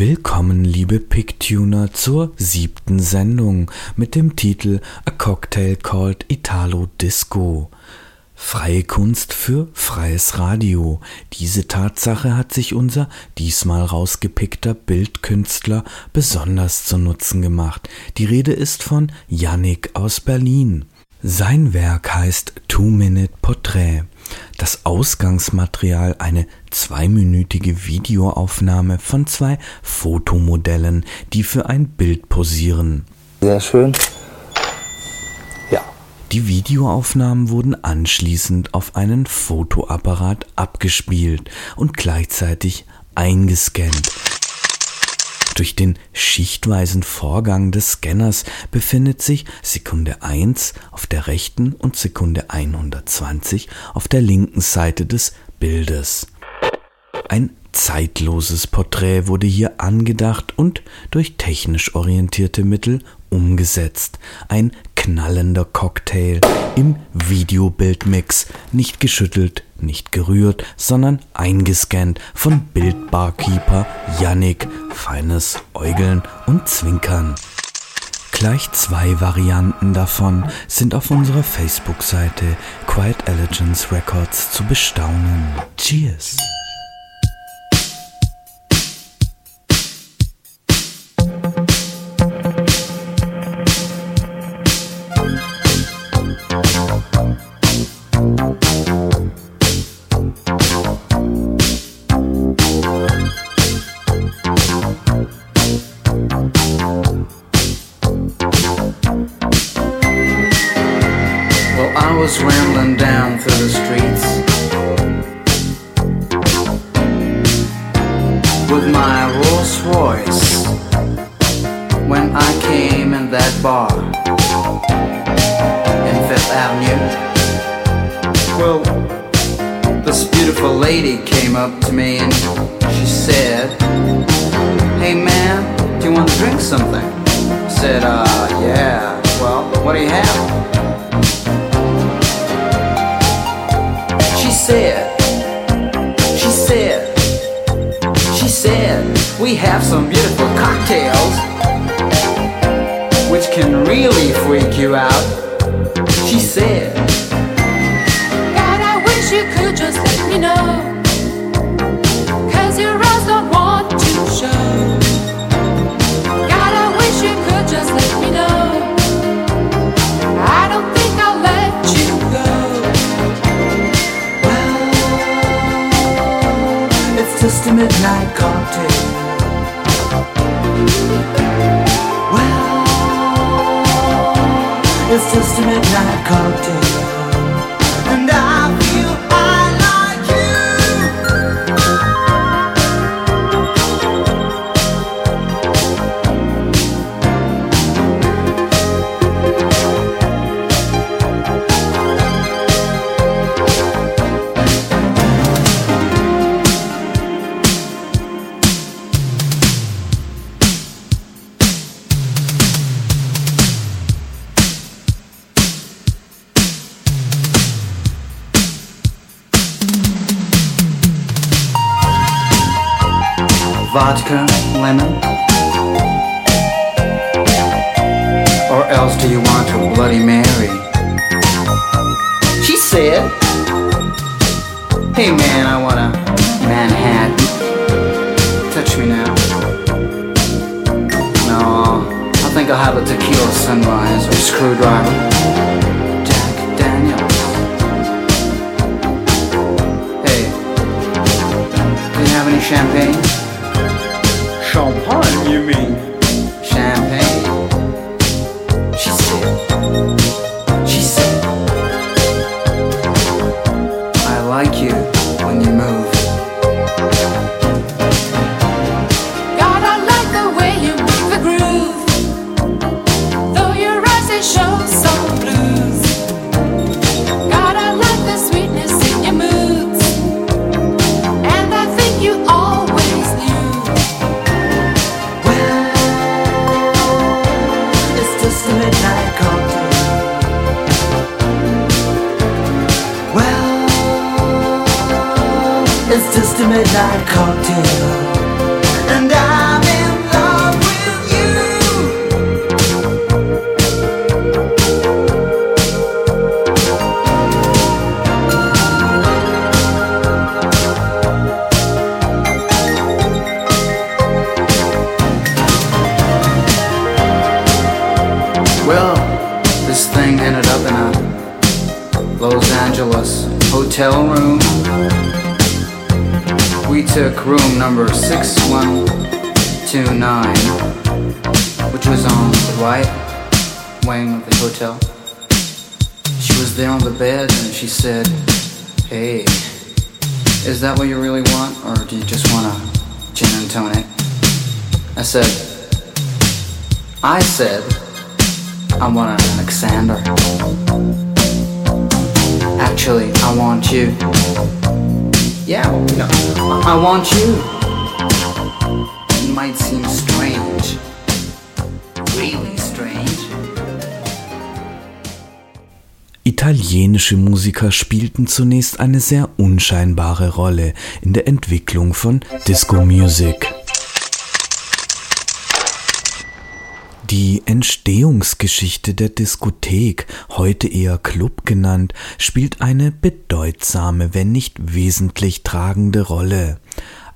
Willkommen, liebe Picktuner, zur siebten Sendung mit dem Titel A Cocktail Called Italo Disco. Freie Kunst für freies Radio. Diese Tatsache hat sich unser diesmal rausgepickter Bildkünstler besonders zu Nutzen gemacht. Die Rede ist von Yannick aus Berlin. Sein Werk heißt Two Minute Portrait. Das Ausgangsmaterial eine zweiminütige Videoaufnahme von zwei Fotomodellen, die für ein Bild posieren. Sehr schön. Ja. Die Videoaufnahmen wurden anschließend auf einen Fotoapparat abgespielt und gleichzeitig eingescannt. Durch den schichtweisen Vorgang des Scanners befindet sich Sekunde 1 auf der rechten und Sekunde 120 auf der linken Seite des Bildes. Ein zeitloses Porträt wurde hier angedacht und durch technisch orientierte Mittel umgesetzt. Ein knallender Cocktail im Videobildmix, nicht geschüttelt, nicht gerührt, sondern eingescannt von Bildbarkeeper Yannick, feines Äugeln und Zwinkern. Gleich zwei Varianten davon sind auf unserer Facebook-Seite Quiet Elegance Records zu bestaunen. Cheers! Up to me and she said, Hey man, do you want to drink something? I said, uh, yeah. Well, what do you have? She said, she said, she said, we have some beautiful cocktails which can really freak you out. She said, just a midnight cocktail. Well, it's just a midnight cocktail. Zunächst eine sehr unscheinbare Rolle in der Entwicklung von Disco Music. Die Entstehungsgeschichte der Diskothek, heute eher Club genannt, spielt eine bedeutsame, wenn nicht wesentlich tragende Rolle.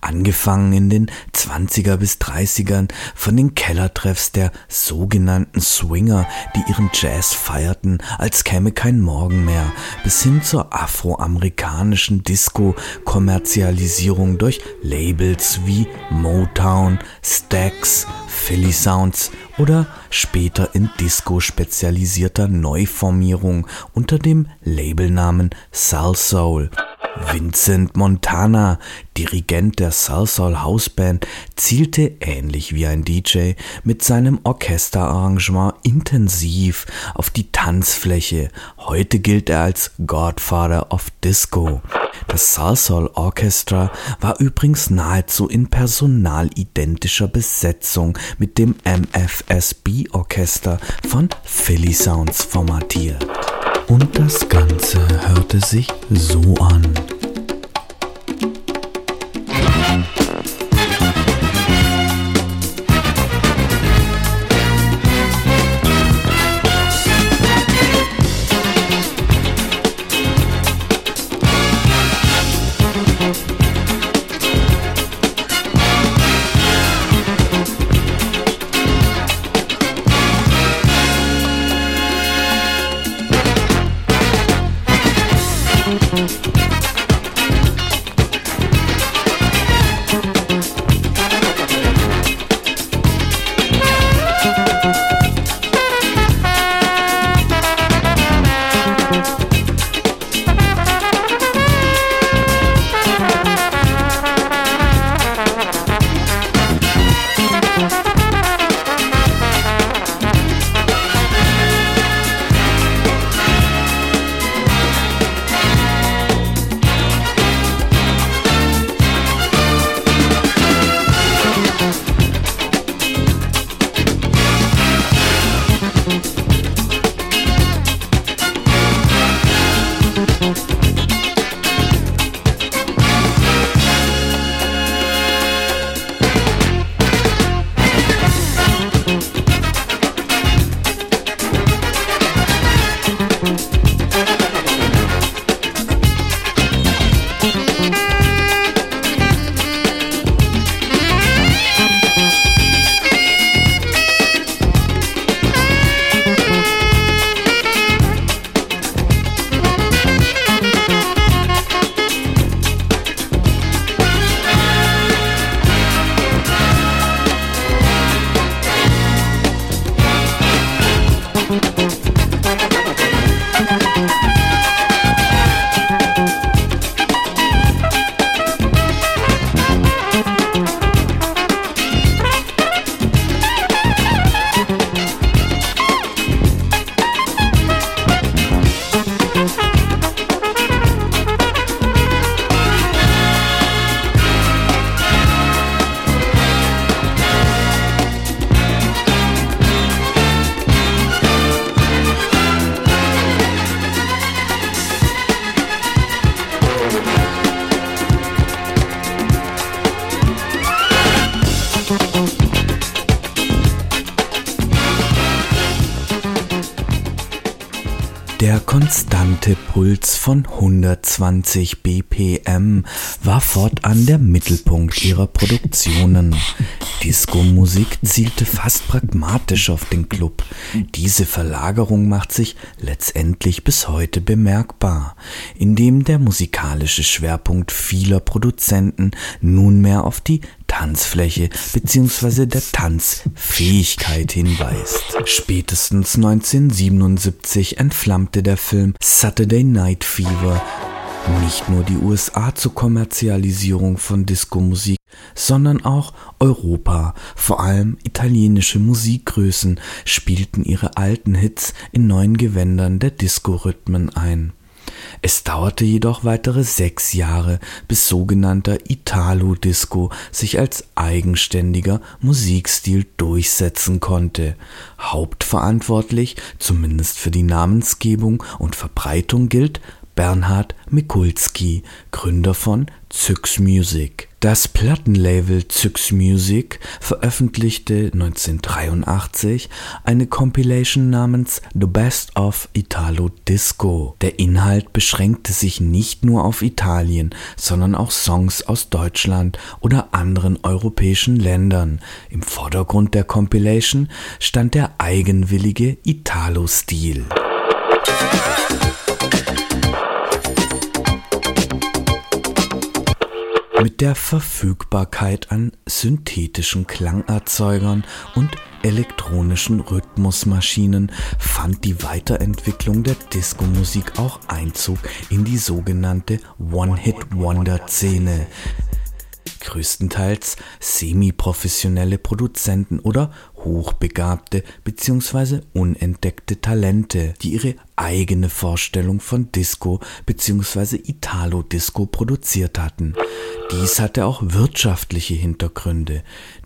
Angefangen in den 20er bis 30ern von den Kellertreffs der sogenannten Swinger, die ihren Jazz feierten, als käme kein Morgen mehr, bis hin zur afroamerikanischen Disco-Kommerzialisierung durch Labels wie Motown, Stax, Philly Sounds oder später in Disco spezialisierter Neuformierung unter dem Labelnamen Soul Soul. Vincent Montana, Dirigent der Salsoul Houseband, zielte ähnlich wie ein DJ mit seinem Orchesterarrangement intensiv auf die Tanzfläche. Heute gilt er als Godfather of Disco. Das Salsoul Orchestra war übrigens nahezu in personalidentischer Besetzung mit dem MFSB Orchester von Philly Sounds formatiert. Und das Ganze hörte sich so an. Thank konstante Puls von 120 BPM war fortan der Mittelpunkt ihrer Produktionen. Disco-Musik zielte fast pragmatisch auf den Club. Diese Verlagerung macht sich letztendlich bis heute bemerkbar, indem der musikalische Schwerpunkt vieler Produzenten nunmehr auf die Tanzfläche bzw. der Tanzfähigkeit hinweist. Spätestens 1977 entflammte der Film Saturday Night Fever nicht nur die USA zur Kommerzialisierung von Diskomusik, sondern auch Europa, vor allem italienische Musikgrößen spielten ihre alten Hits in neuen Gewändern der Disco-Rhythmen ein. Es dauerte jedoch weitere sechs Jahre, bis sogenannter Italo-Disco sich als eigenständiger Musikstil durchsetzen konnte. Hauptverantwortlich, zumindest für die Namensgebung und Verbreitung gilt Bernhard Mikulski, Gründer von Zyx Music. Das Plattenlabel Zyx Music veröffentlichte 1983 eine Compilation namens The Best of Italo Disco. Der Inhalt beschränkte sich nicht nur auf Italien, sondern auch Songs aus Deutschland oder anderen europäischen Ländern. Im Vordergrund der Compilation stand der eigenwillige Italo-Stil. Mit der Verfügbarkeit an synthetischen Klangerzeugern und elektronischen Rhythmusmaschinen fand die Weiterentwicklung der Disco-Musik auch Einzug in die sogenannte One-Hit-Wonder-Szene. Größtenteils semi-professionelle Produzenten oder hochbegabte bzw. unentdeckte Talente, die ihre eigene Vorstellung von Disco bzw. Italo-Disco produziert hatten. Dies hatte auch wirtschaftliche Hintergründe.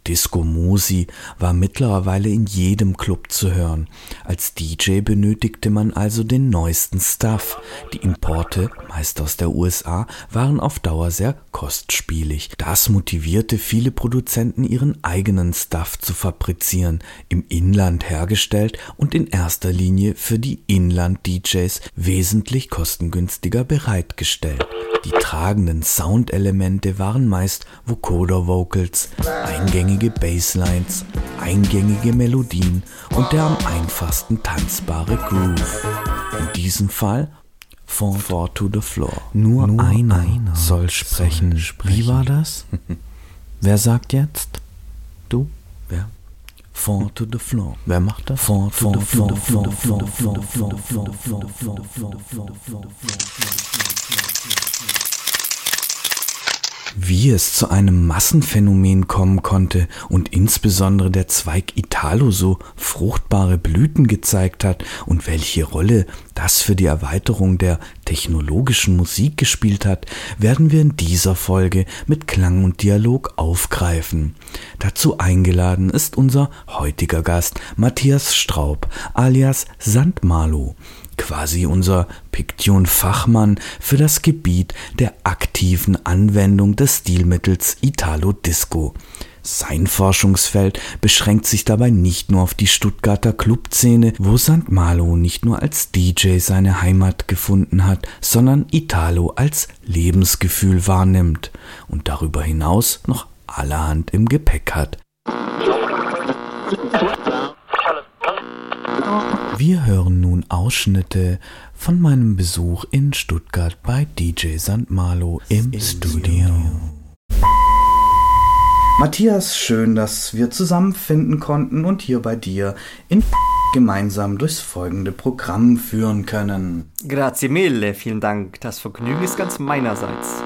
Disco Musi war mittlerweile in jedem Club zu hören. Als DJ benötigte man also den neuesten Stuff. Die Importe, meist aus der USA, waren auf Dauer sehr kostspielig. Das motivierte viele Produzenten, ihren eigenen Stuff zu fabrizieren, im Inland hergestellt und in erster Linie für die Inland-DJs wesentlich kostengünstiger bereitgestellt. Die tragenden Soundelemente waren meist Vocoder-Vocals, eingängige Basslines, eingängige Melodien und der am einfachsten tanzbare Groove. In diesem Fall Four, four to the floor. Nur, Nur einer, einer, soll sprechen. soll sprechen. Wie war das? Wer sagt jetzt? Du? Wer? Four to the floor. Wer macht das? Four to the floor. Four to the Wie es zu einem Massenphänomen kommen konnte und insbesondere der Zweig Italo so fruchtbare Blüten gezeigt hat und welche Rolle das für die Erweiterung der technologischen Musik gespielt hat, werden wir in dieser Folge mit Klang und Dialog aufgreifen. Dazu eingeladen ist unser heutiger Gast Matthias Straub alias Sandmalo quasi unser Piktion-Fachmann für das Gebiet der aktiven Anwendung des Stilmittels Italo Disco. Sein Forschungsfeld beschränkt sich dabei nicht nur auf die Stuttgarter Clubszene, wo St. Malo nicht nur als DJ seine Heimat gefunden hat, sondern Italo als Lebensgefühl wahrnimmt und darüber hinaus noch allerhand im Gepäck hat. Wir hören nun Ausschnitte von meinem Besuch in Stuttgart bei DJ St. Malo im Studio. Matthias, schön, dass wir zusammenfinden konnten und hier bei dir in gemeinsam durchs folgende Programm führen können. Grazie mille, vielen Dank. Das Vergnügen ist ganz meinerseits.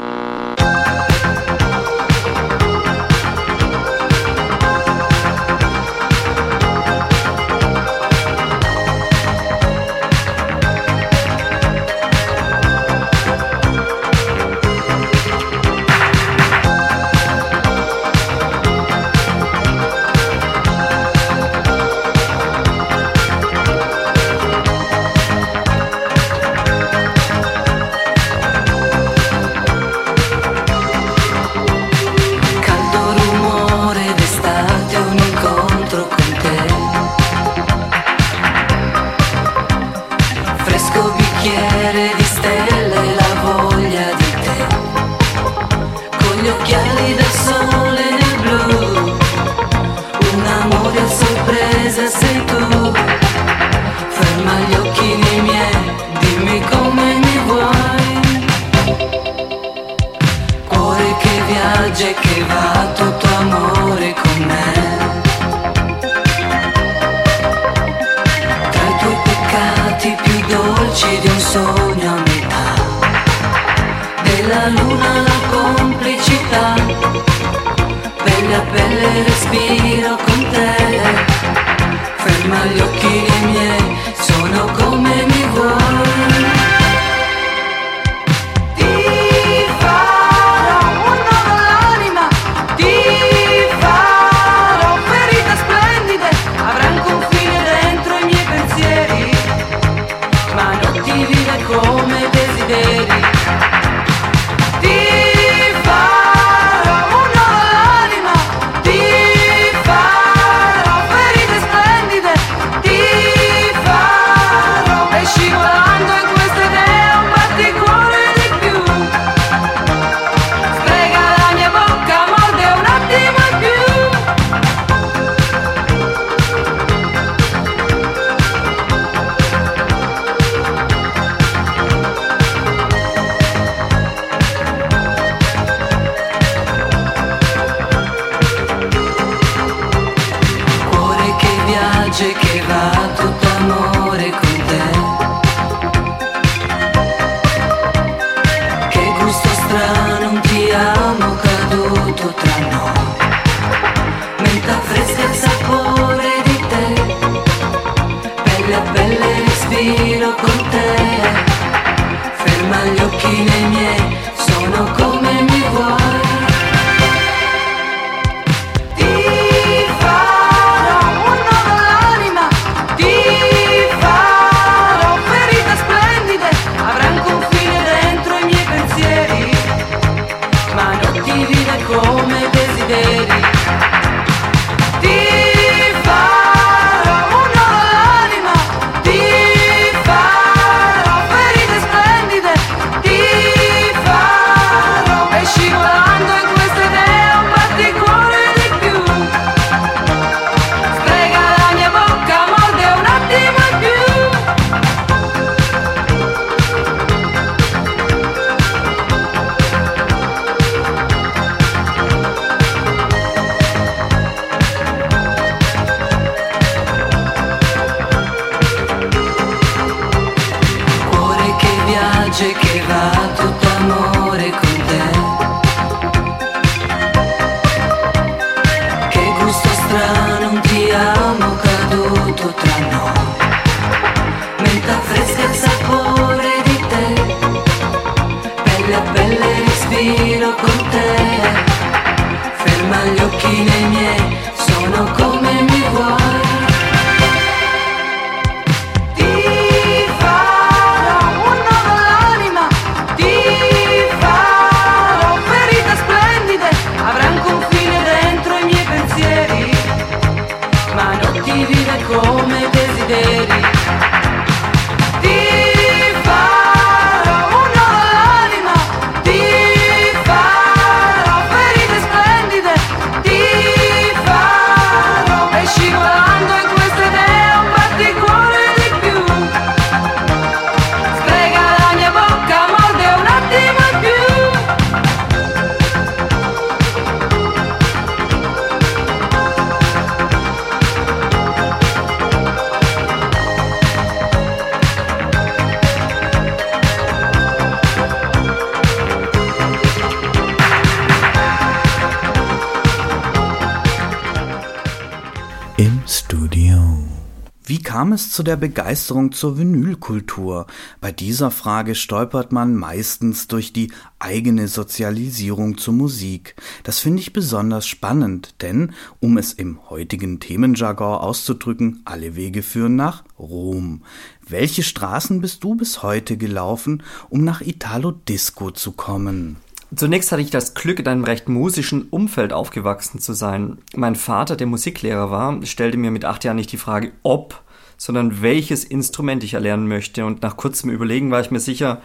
zu der Begeisterung zur Vinylkultur? Bei dieser Frage stolpert man meistens durch die eigene Sozialisierung zur Musik. Das finde ich besonders spannend, denn, um es im heutigen Themenjargon auszudrücken, alle Wege führen nach Rom. Welche Straßen bist du bis heute gelaufen, um nach Italo Disco zu kommen? Zunächst hatte ich das Glück, in einem recht musischen Umfeld aufgewachsen zu sein. Mein Vater, der Musiklehrer war, stellte mir mit acht Jahren nicht die Frage, ob, sondern welches Instrument ich erlernen möchte. Und nach kurzem Überlegen war ich mir sicher,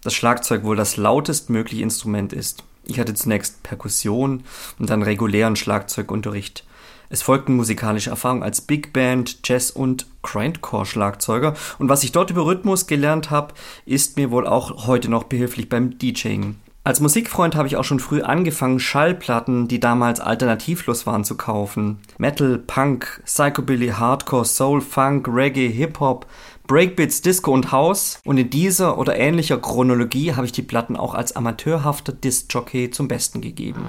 dass Schlagzeug wohl das lautestmögliche Instrument ist. Ich hatte zunächst Perkussion und dann regulären Schlagzeugunterricht. Es folgten musikalische Erfahrungen als Big Band, Jazz und Grindcore-Schlagzeuger. Und was ich dort über Rhythmus gelernt habe, ist mir wohl auch heute noch behilflich beim DJing. Als Musikfreund habe ich auch schon früh angefangen, Schallplatten, die damals alternativlos waren, zu kaufen. Metal, Punk, Psychobilly, Hardcore, Soul, Funk, Reggae, Hip-Hop, Breakbeats, Disco und House. Und in dieser oder ähnlicher Chronologie habe ich die Platten auch als amateurhafter Disc-Jockey zum Besten gegeben.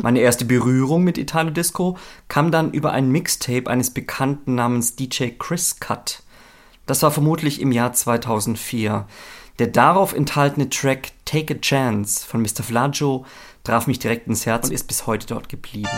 Meine erste Berührung mit Italo Disco kam dann über ein Mixtape eines Bekannten namens DJ Chris Cut. Das war vermutlich im Jahr 2004. Der darauf enthaltene Track Take a Chance von Mr. Flaggio traf mich direkt ins Herz und ist bis heute dort geblieben.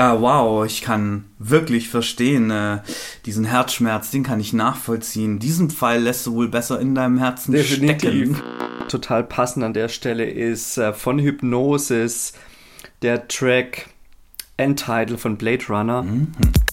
Ja, wow, ich kann wirklich verstehen, äh, diesen Herzschmerz, den kann ich nachvollziehen. Diesen Pfeil lässt du wohl besser in deinem Herzen stecken. Total passend an der Stelle ist äh, von Hypnosis der Track Endtitle von Blade Runner. a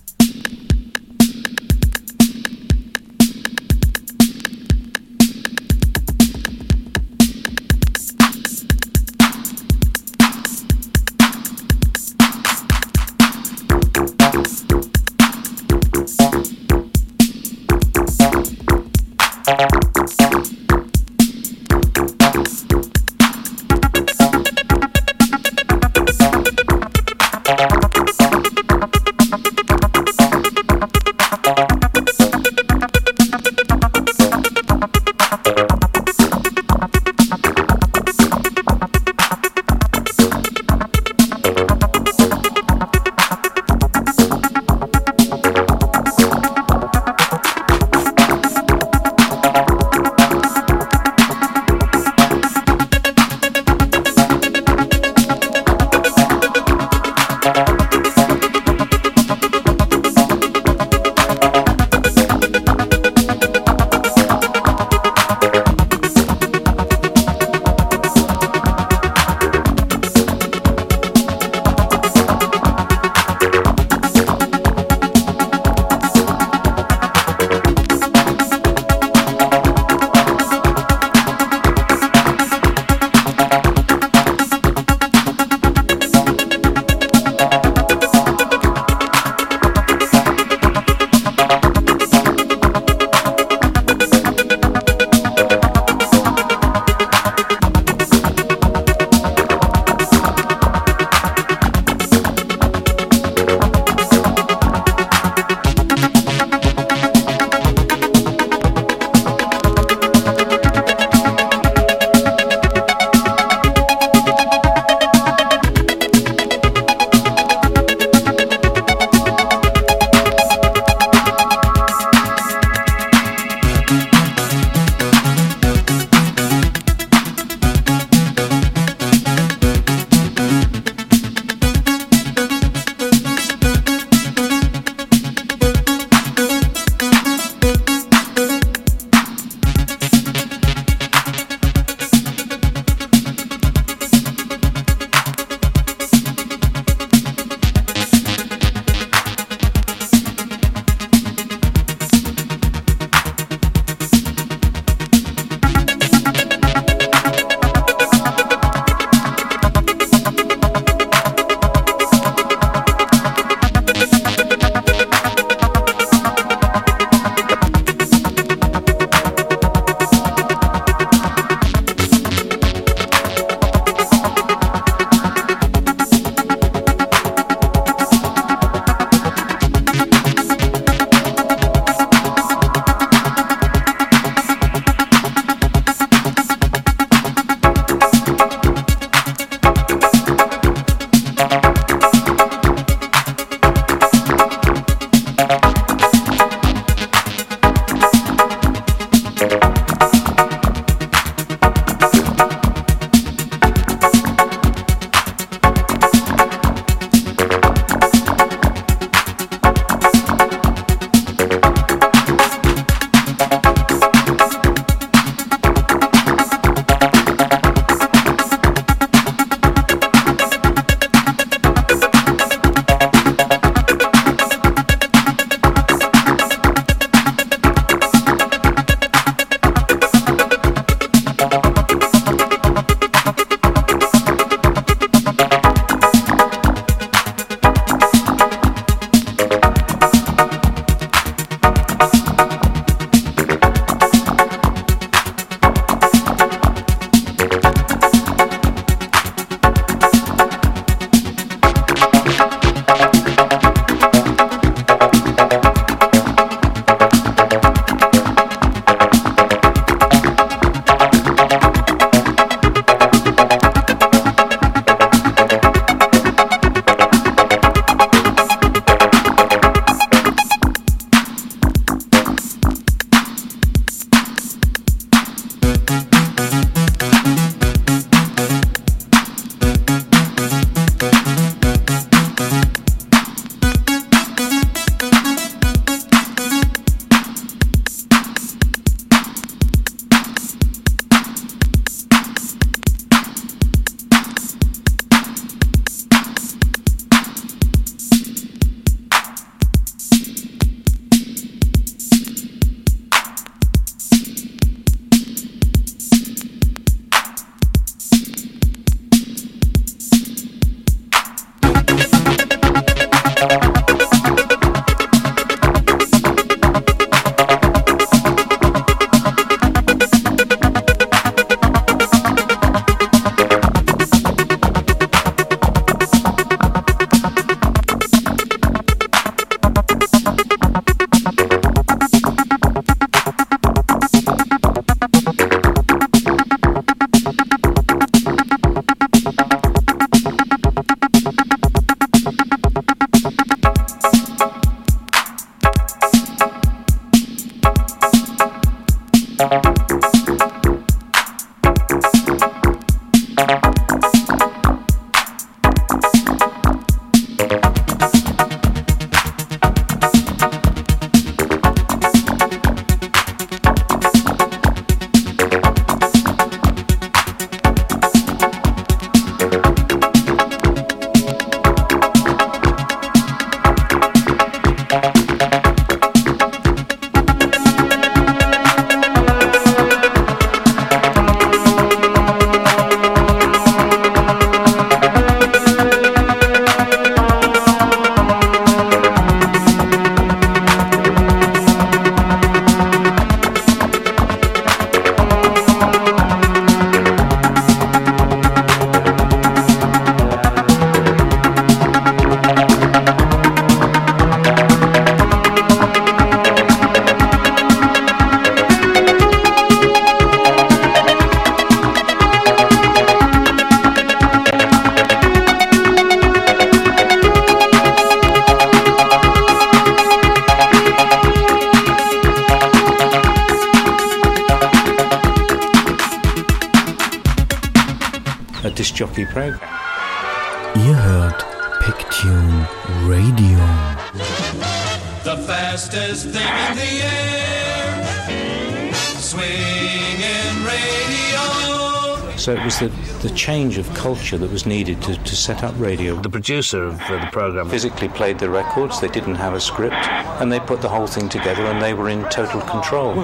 was the, the change of culture that was needed to, to set up radio. The producer of uh, the program physically played the records, they didn't have a script, and they put the whole thing together and they were in total control.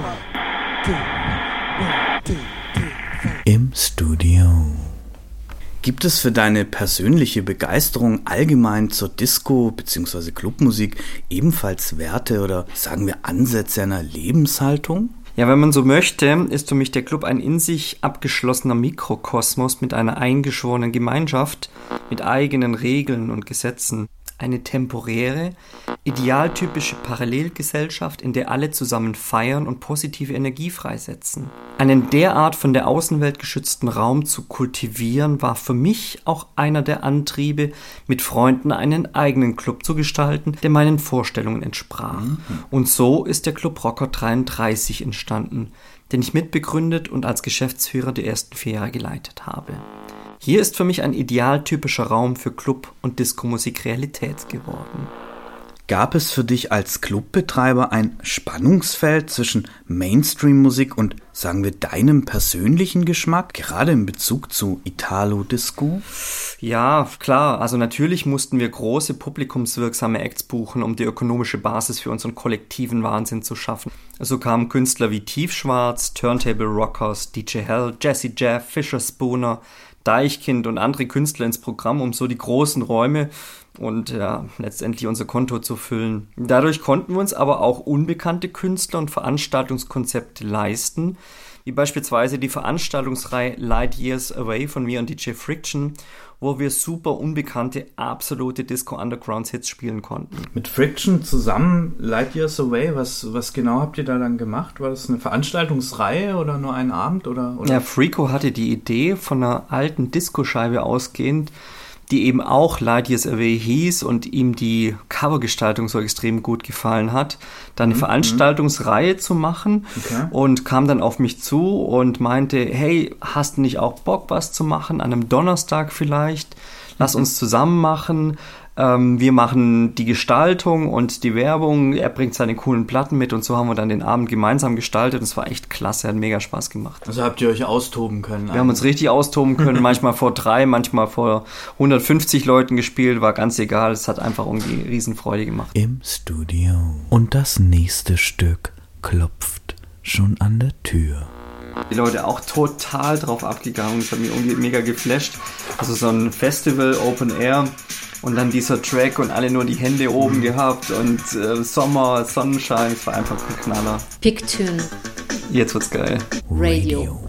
Im Studio. Gibt es für deine persönliche Begeisterung allgemein zur Disco bzw. Clubmusik ebenfalls Werte oder sagen wir Ansätze einer Lebenshaltung? Ja, wenn man so möchte, ist für mich der Club ein in sich abgeschlossener Mikrokosmos mit einer eingeschworenen Gemeinschaft, mit eigenen Regeln und Gesetzen. Eine temporäre, idealtypische Parallelgesellschaft, in der alle zusammen feiern und positive Energie freisetzen. Einen derart von der Außenwelt geschützten Raum zu kultivieren, war für mich auch einer der Antriebe, mit Freunden einen eigenen Club zu gestalten, der meinen Vorstellungen entsprach. Und so ist der Club Rocker 33 entstanden, den ich mitbegründet und als Geschäftsführer die ersten vier Jahre geleitet habe. Hier ist für mich ein idealtypischer Raum für Club- und Diskomusik Realität geworden. Gab es für dich als Clubbetreiber ein Spannungsfeld zwischen Mainstream-Musik und, sagen wir, deinem persönlichen Geschmack, gerade in Bezug zu Italo-Disco? Ja, klar. Also natürlich mussten wir große publikumswirksame Acts buchen, um die ökonomische Basis für unseren kollektiven Wahnsinn zu schaffen. So kamen Künstler wie Tiefschwarz, Turntable Rockers, DJ Hell, Jesse Jeff, Fisher Spooner, Deichkind und andere Künstler ins Programm, um so die großen Räume und ja, letztendlich unser Konto zu füllen. Dadurch konnten wir uns aber auch unbekannte Künstler und Veranstaltungskonzepte leisten, wie beispielsweise die Veranstaltungsreihe Light Years Away von mir und DJ Friction, wo wir super unbekannte, absolute Disco-Underground-Hits spielen konnten. Mit Friction zusammen Light Years Away, was, was genau habt ihr da dann gemacht? War das eine Veranstaltungsreihe oder nur ein Abend? Oder, oder? Ja, Freako hatte die Idee von einer alten Disco-Scheibe ausgehend, die eben auch Light Years Away hieß und ihm die Covergestaltung so extrem gut gefallen hat, da eine Veranstaltungsreihe zu machen Okay. und kam dann auf mich zu und meinte, hey, hast du nicht auch Bock, was zu machen, an einem Donnerstag vielleicht? Lass uns zusammen machen. Ähm, wir machen die Gestaltung und die Werbung. Er bringt seine coolen Platten mit und so haben wir dann den Abend gemeinsam gestaltet. Und es war echt klasse, hat mega Spaß gemacht. Also habt ihr euch austoben können? Wir haben uns richtig austoben können, manchmal vor drei, manchmal vor 150 Leuten gespielt, war ganz egal. Es hat einfach irgendwie Riesenfreude gemacht. im Studio. Und das nächste Stück klopft schon an der Tür. Die Leute auch total drauf abgegangen. Das hat mich irgendwie mega geflasht. Also so ein Festival, Open Air und dann dieser Track und alle nur die Hände oben gehabt und äh, Sommer, Sonnenschein, es war einfach ein Knaller. Picktune Jetzt wird's geil. Radio.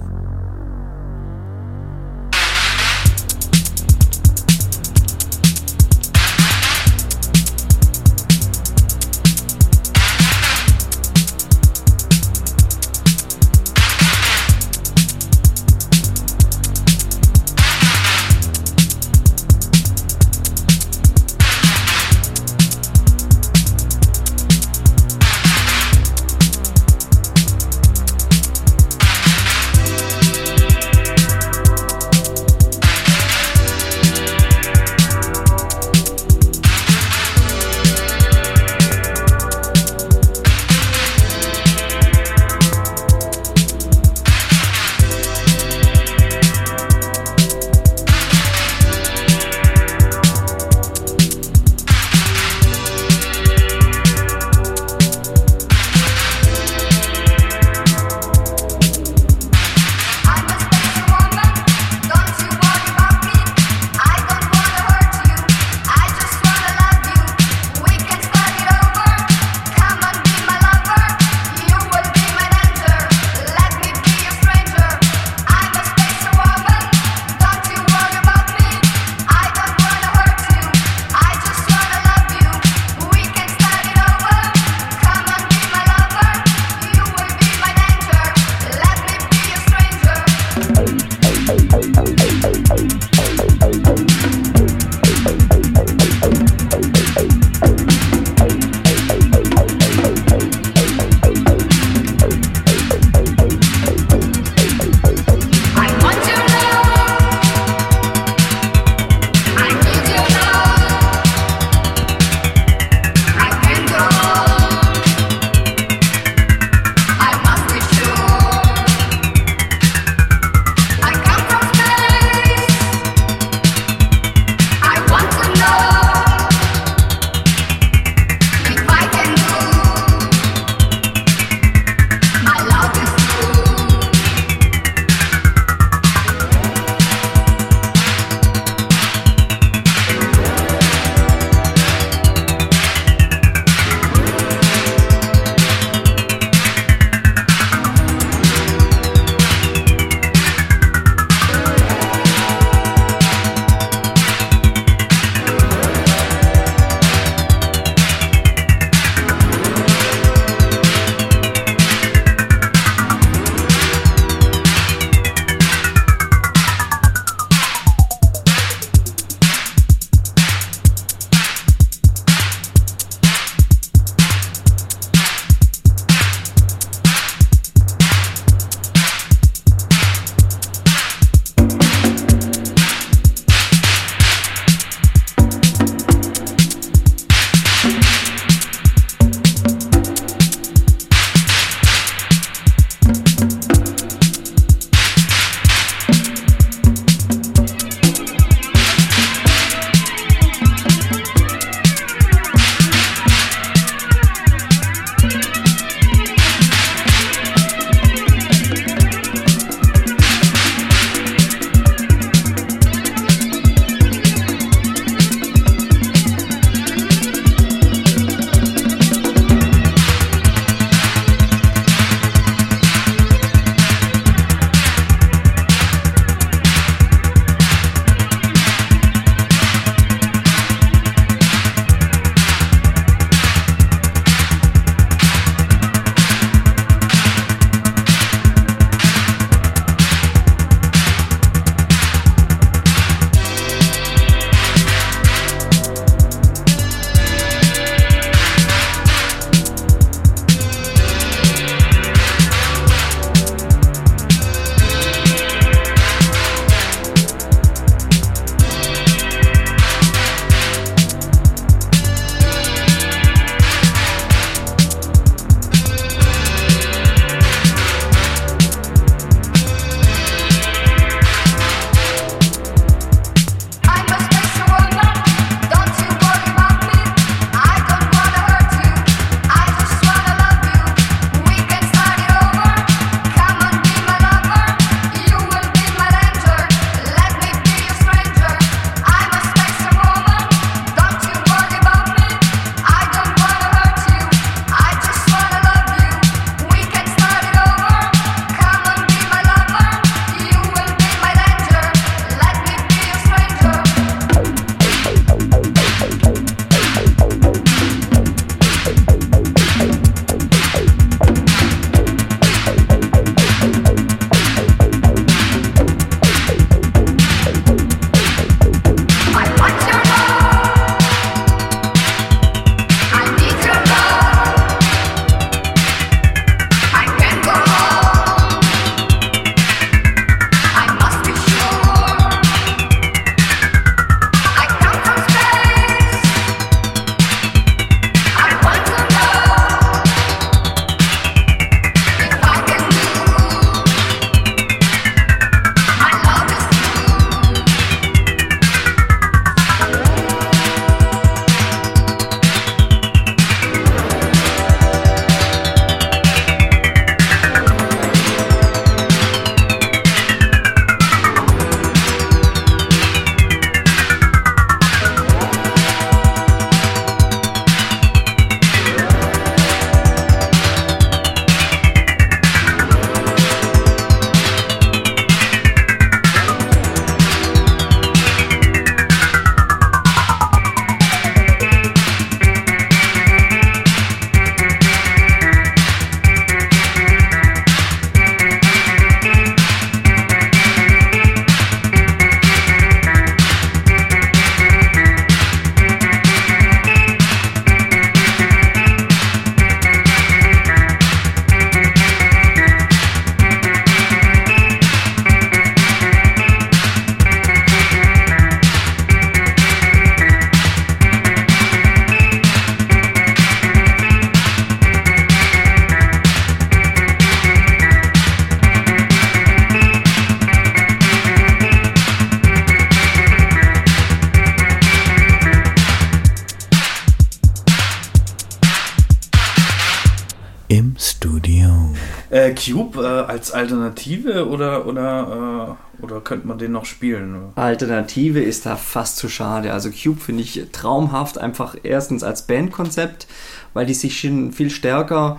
Als Alternative oder oder äh, oder könnte man den noch spielen? Alternative ist da fast zu schade. Also Cube finde ich traumhaft, einfach erstens als Bandkonzept, weil die sich schon viel stärker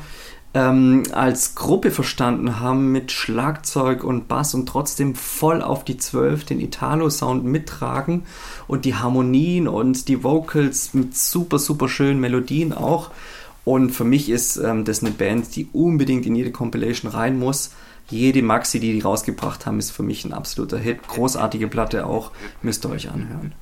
ähm, als Gruppe verstanden haben mit Schlagzeug und Bass und trotzdem voll auf die Zwölf den Italo-Sound mittragen und die Harmonien und die Vocals mit super, super schönen Melodien auch. Und für mich ist ähm, das eine Band, die unbedingt in jede Compilation rein muss. Jede Maxi, die die rausgebracht haben, ist für mich ein absoluter Hit. Großartige Platte auch, müsst ihr euch anhören.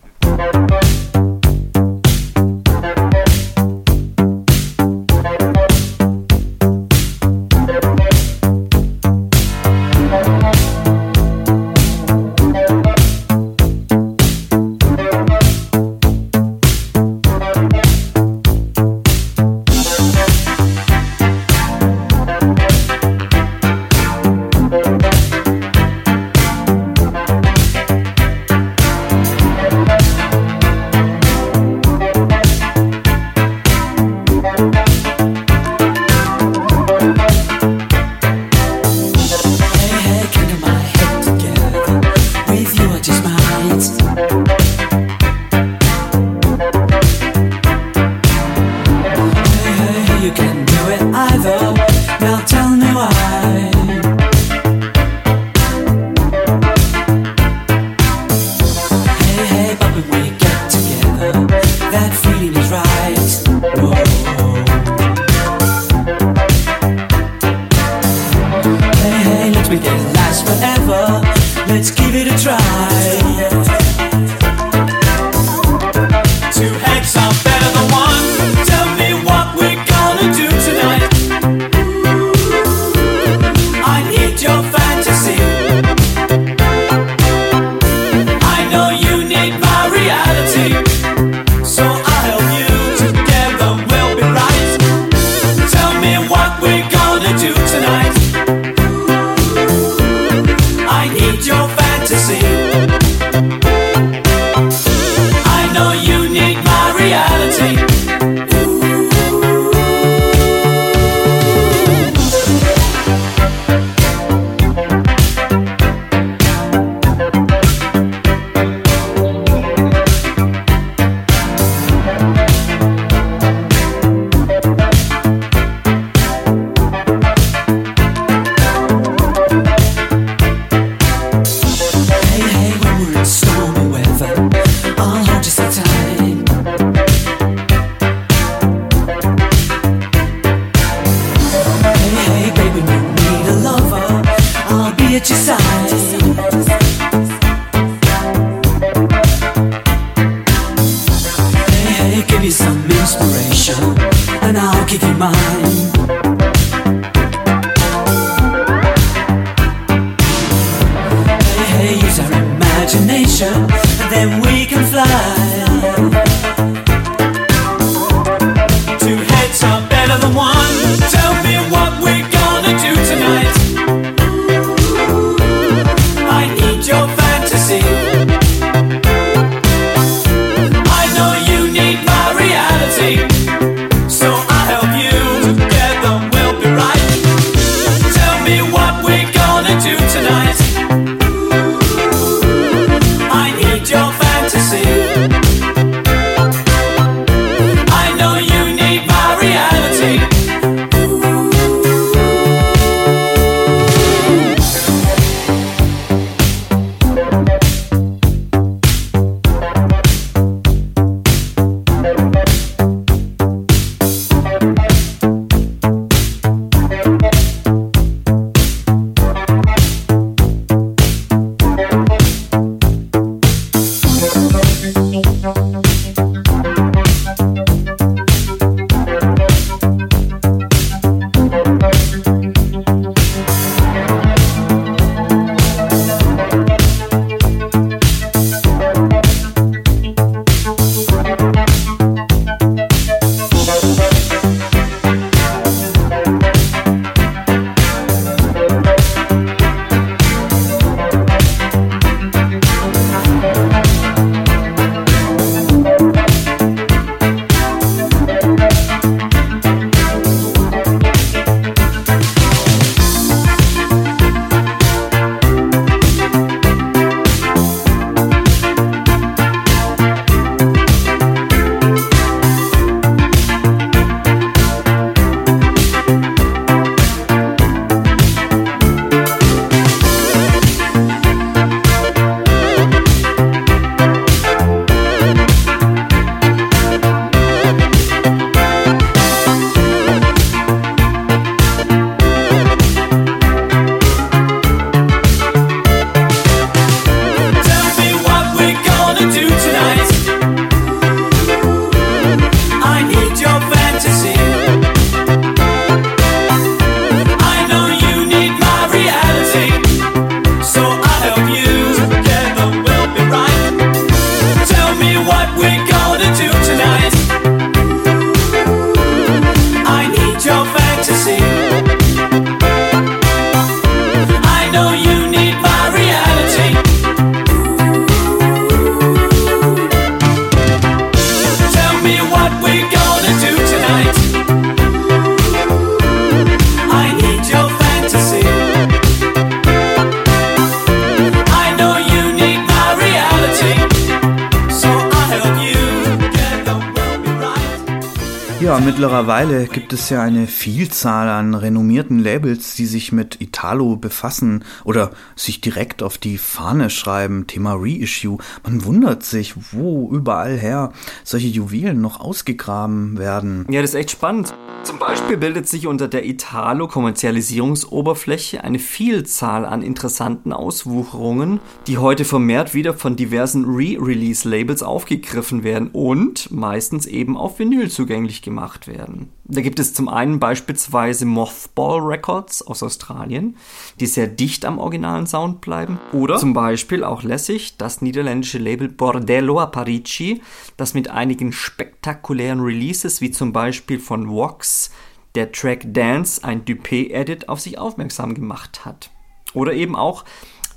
Gibt es ja eine Vielzahl an renommierten Labels, die sich mit Italo befassen oder sich direkt auf die Fahne schreiben, Thema Reissue. Man wundert sich, wo überall her solche Juwelen noch ausgegraben werden. Ja, das ist echt spannend. Zum Beispiel bildet sich unter der Italo-Kommerzialisierungsoberfläche eine Vielzahl an interessanten Auswucherungen, die heute vermehrt wieder von diversen Re-Release-Labels aufgegriffen werden und meistens eben auf Vinyl zugänglich gemacht werden. Da gibt es zum einen beispielsweise Mothball Records aus Australien, die sehr dicht am originalen Sound bleiben. Oder zum Beispiel auch lässig das niederländische Label Bordello Aparici, das mit einigen spektakulären Releases wie zum Beispiel von Vox der Track Dance, ein Dupé-Edit, auf sich aufmerksam gemacht hat. Oder eben auch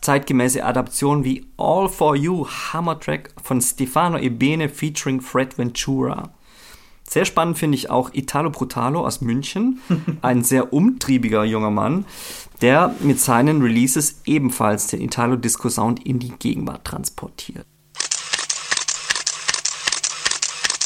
zeitgemäße Adaptionen wie All For You Hammer Track von Stefano Ebene featuring Fred Ventura. Sehr spannend finde ich auch Italo Brutalo aus München, ein sehr umtriebiger junger Mann, der mit seinen Releases ebenfalls den Italo Disco Sound in die Gegenwart transportiert.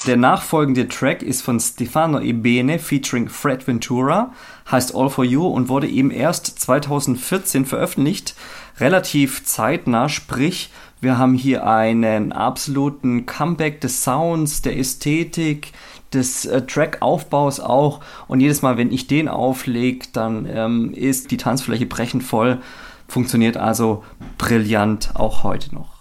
Der nachfolgende Track ist von Stefano Ebene featuring Fred Ventura, heißt All For You und wurde eben erst 2014 veröffentlicht, relativ zeitnah, sprich wir haben hier einen absoluten Comeback des Sounds, der Ästhetik, des äh, Trackaufbaus auch und jedes Mal, wenn ich den auflege, dann ähm, ist die Tanzfläche brechend voll, funktioniert also brillant auch heute noch.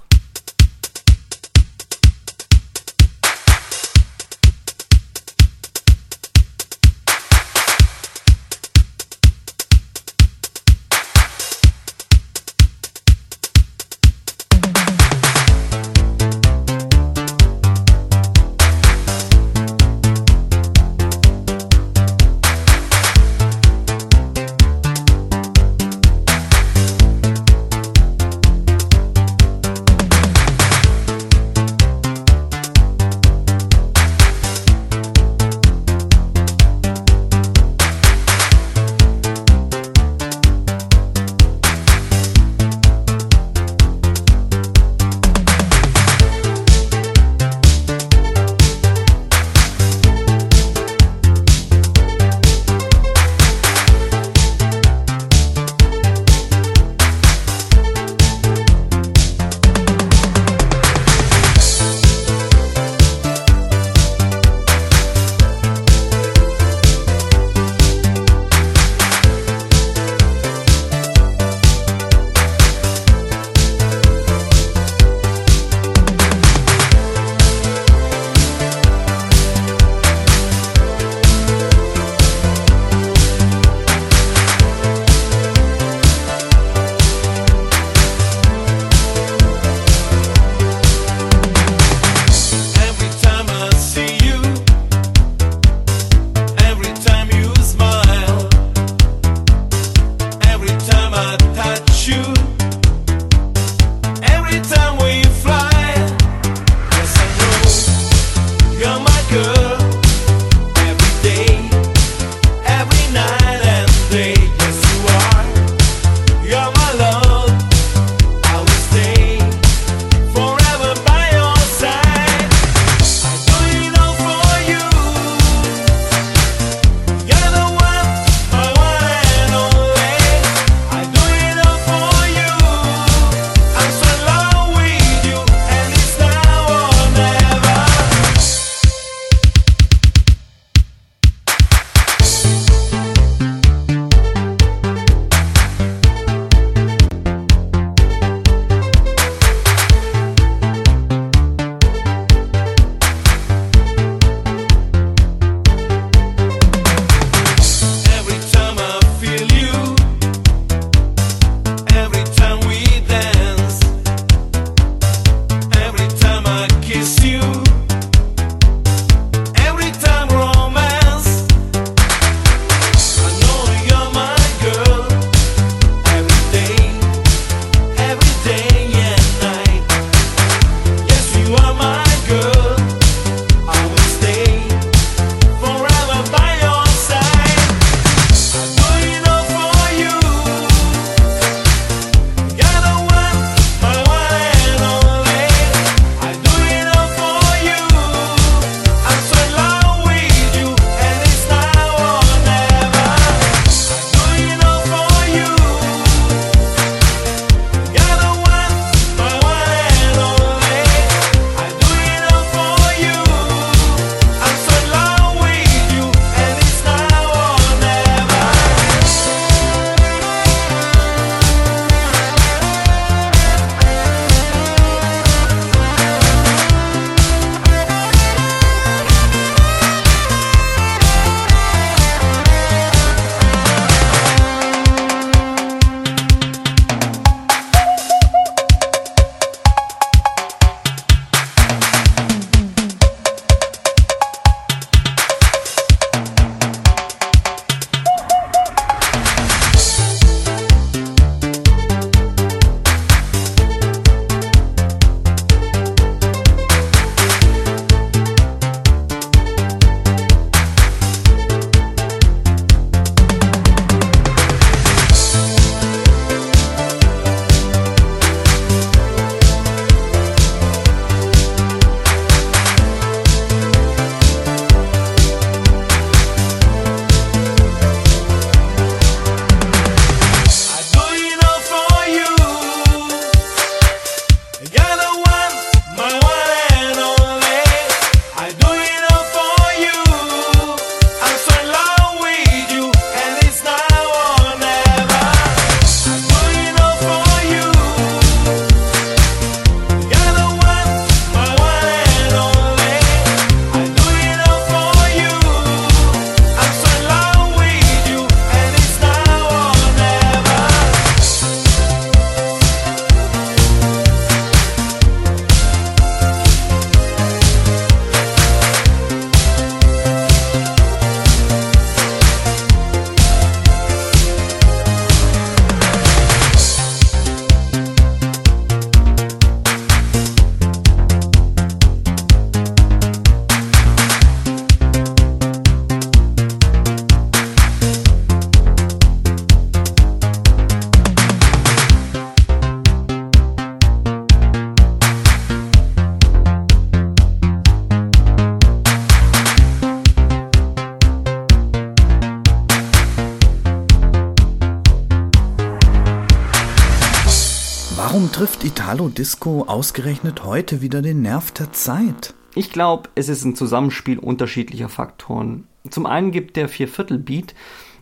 Italo Disco ausgerechnet heute wieder den Nerv der Zeit? Ich glaube, es ist ein Zusammenspiel unterschiedlicher Faktoren. Zum einen gibt der Vierviertel-Beat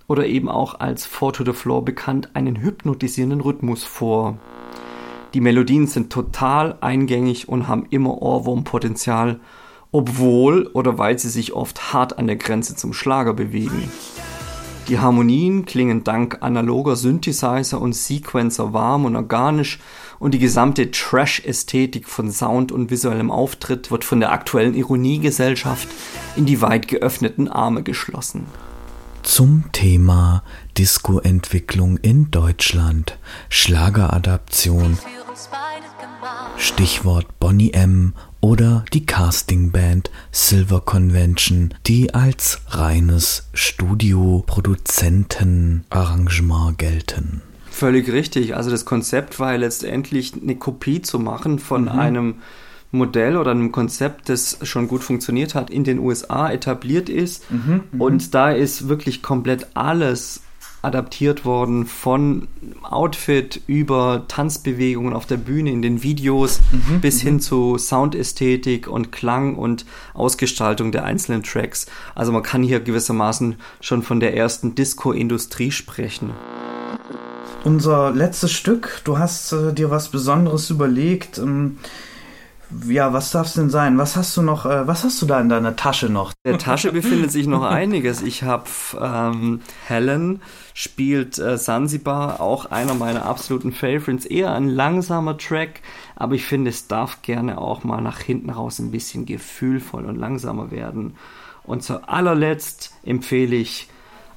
oder eben auch als Four to the Floor bekannt einen hypnotisierenden Rhythmus vor. Die Melodien sind total eingängig und haben immer Ohrwurmpotenzial, obwohl oder weil sie sich oft hart an der Grenze zum Schlager bewegen. Die Harmonien klingen dank analoger Synthesizer und Sequencer warm und organisch und die gesamte Trash-Ästhetik von Sound und visuellem Auftritt wird von der aktuellen Ironiegesellschaft in die weit geöffneten Arme geschlossen. Zum Thema Disco-Entwicklung in Deutschland, Schlageradaption, Stichwort Bonnie M. oder die Castingband Silver Convention, die als reines Studio-Produzenten-Arrangement gelten. Völlig richtig. Also das Konzept war ja letztendlich eine Kopie zu machen von Mhm. einem Modell oder einem Konzept, das schon gut funktioniert hat, in den USA etabliert ist. Mhm, mhm. Und da ist wirklich komplett alles adaptiert worden von Outfit über Tanzbewegungen auf der Bühne, in den Videos Mhm, bis mhm. hin zu Soundästhetik und Klang und Ausgestaltung der einzelnen Tracks. Also man kann hier gewissermaßen schon von der ersten Disco-Industrie sprechen. Unser letztes Stück, du hast äh, dir was Besonderes überlegt. Ähm, ja, was darf es denn sein? Was hast du noch, äh, was hast du da in deiner Tasche noch? In der Tasche befindet sich noch einiges. Ich habe ähm, Helen spielt äh, Sansibar, auch einer meiner absoluten Favorites. Eher ein langsamer Track, aber ich finde, es darf gerne auch mal nach hinten raus ein bisschen gefühlvoll und langsamer werden. Und zu allerletzt empfehle ich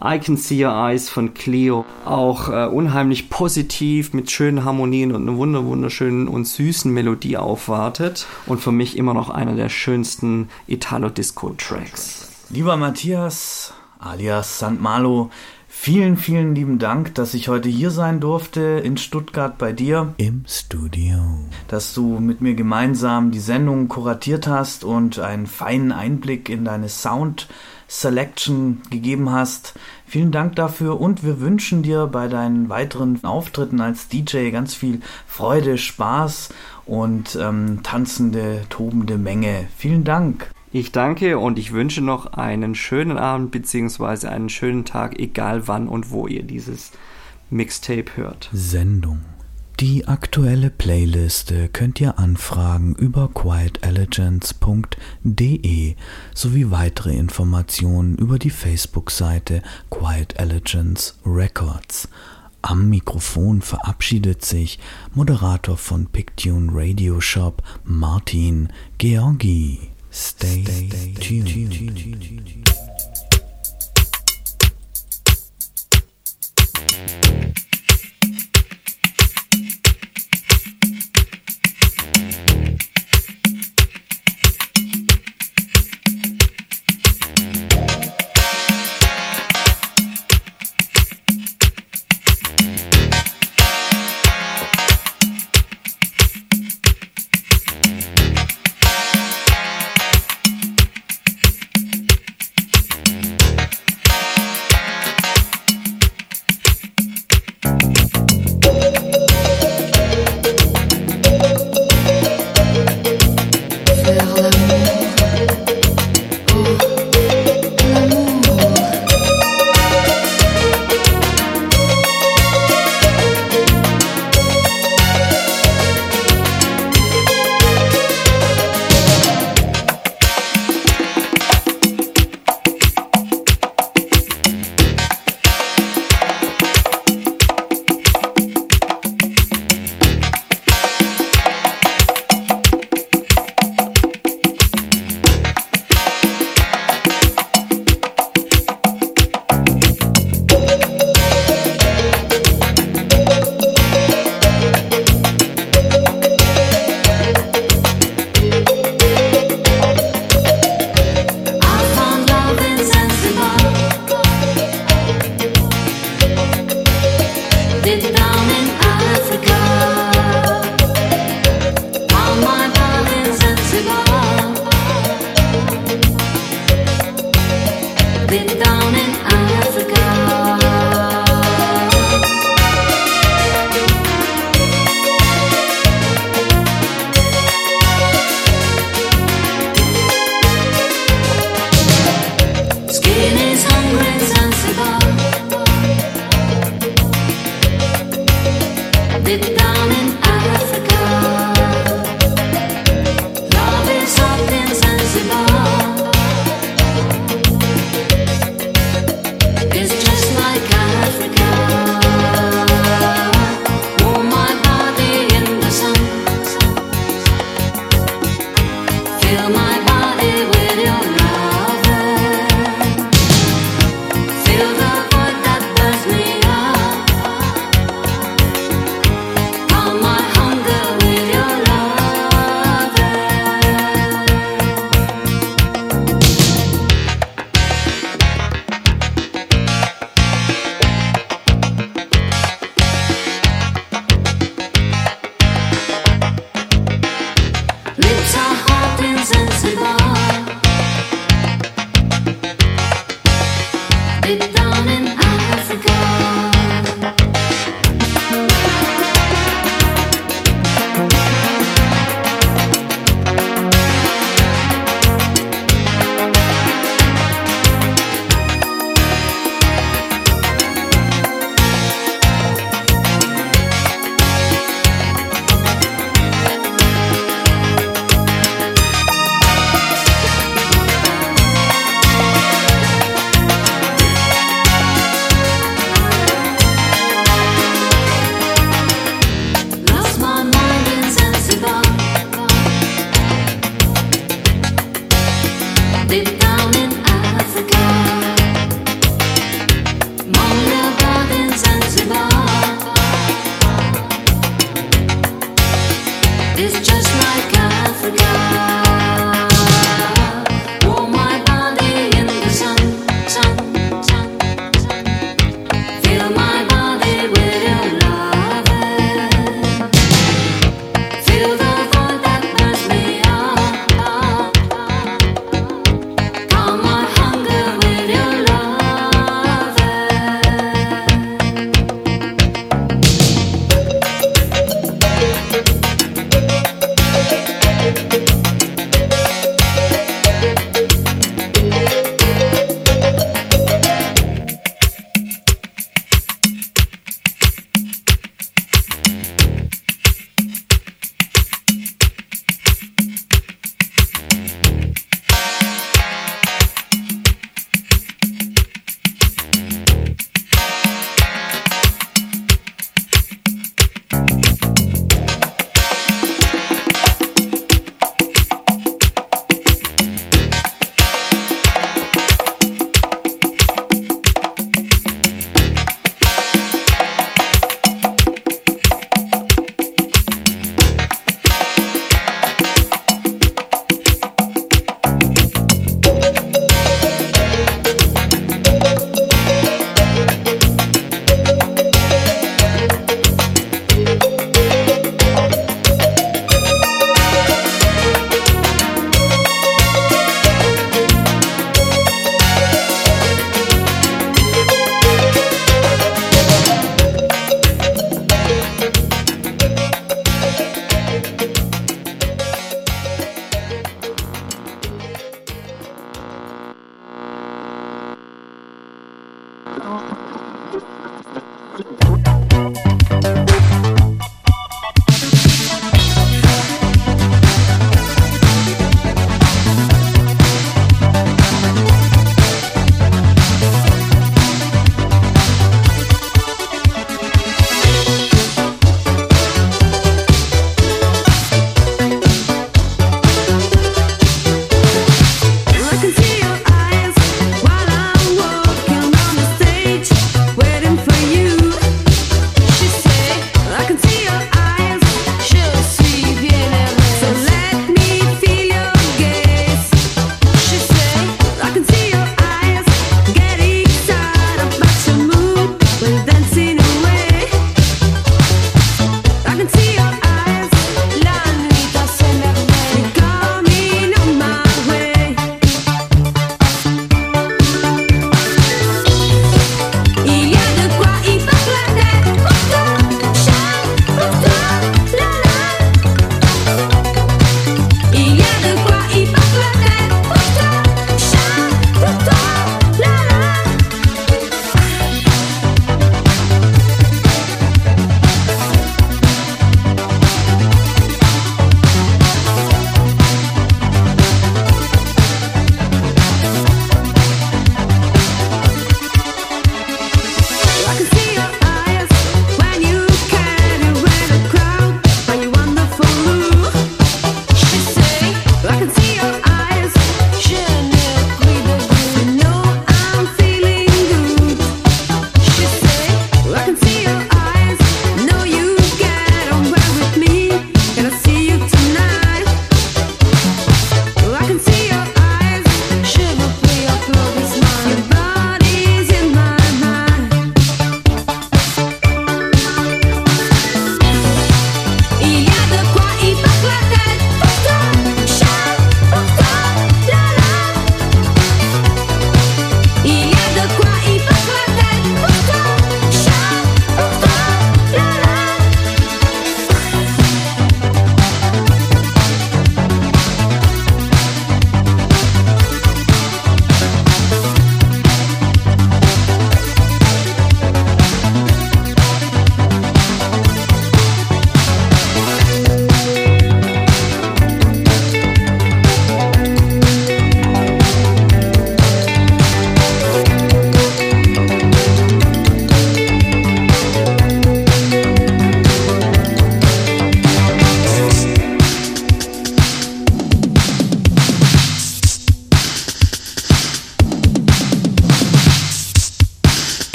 I Can See Your Eyes von Cleo. Auch äh, unheimlich positiv mit schönen Harmonien und einer wunder wunderschönen und süßen Melodie aufwartet. Und für mich immer noch einer der schönsten Italo-Disco-Tracks. Lieber Matthias, alias St. Malo, vielen, vielen lieben Dank, dass ich heute hier sein durfte in Stuttgart bei dir. Im Studio. Dass du mit mir gemeinsam die Sendung kuratiert hast und einen feinen Einblick in deine Sound Selection gegeben hast. Vielen Dank dafür und wir wünschen dir bei deinen weiteren Auftritten als DJ ganz viel Freude, Spaß und ähm, tanzende, tobende Menge. Vielen Dank. Ich danke und ich wünsche noch einen schönen Abend bzw. einen schönen Tag, egal wann und wo ihr dieses Mixtape hört. Sendung. Die aktuelle Playliste könnt ihr anfragen über quietelegance.de sowie weitere Informationen über die Facebook-Seite Quiet Elegance Records. Am Mikrofon verabschiedet sich Moderator von Pictune Radio Shop Martin Georgi. Stay, tuned.